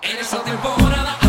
En esta temporada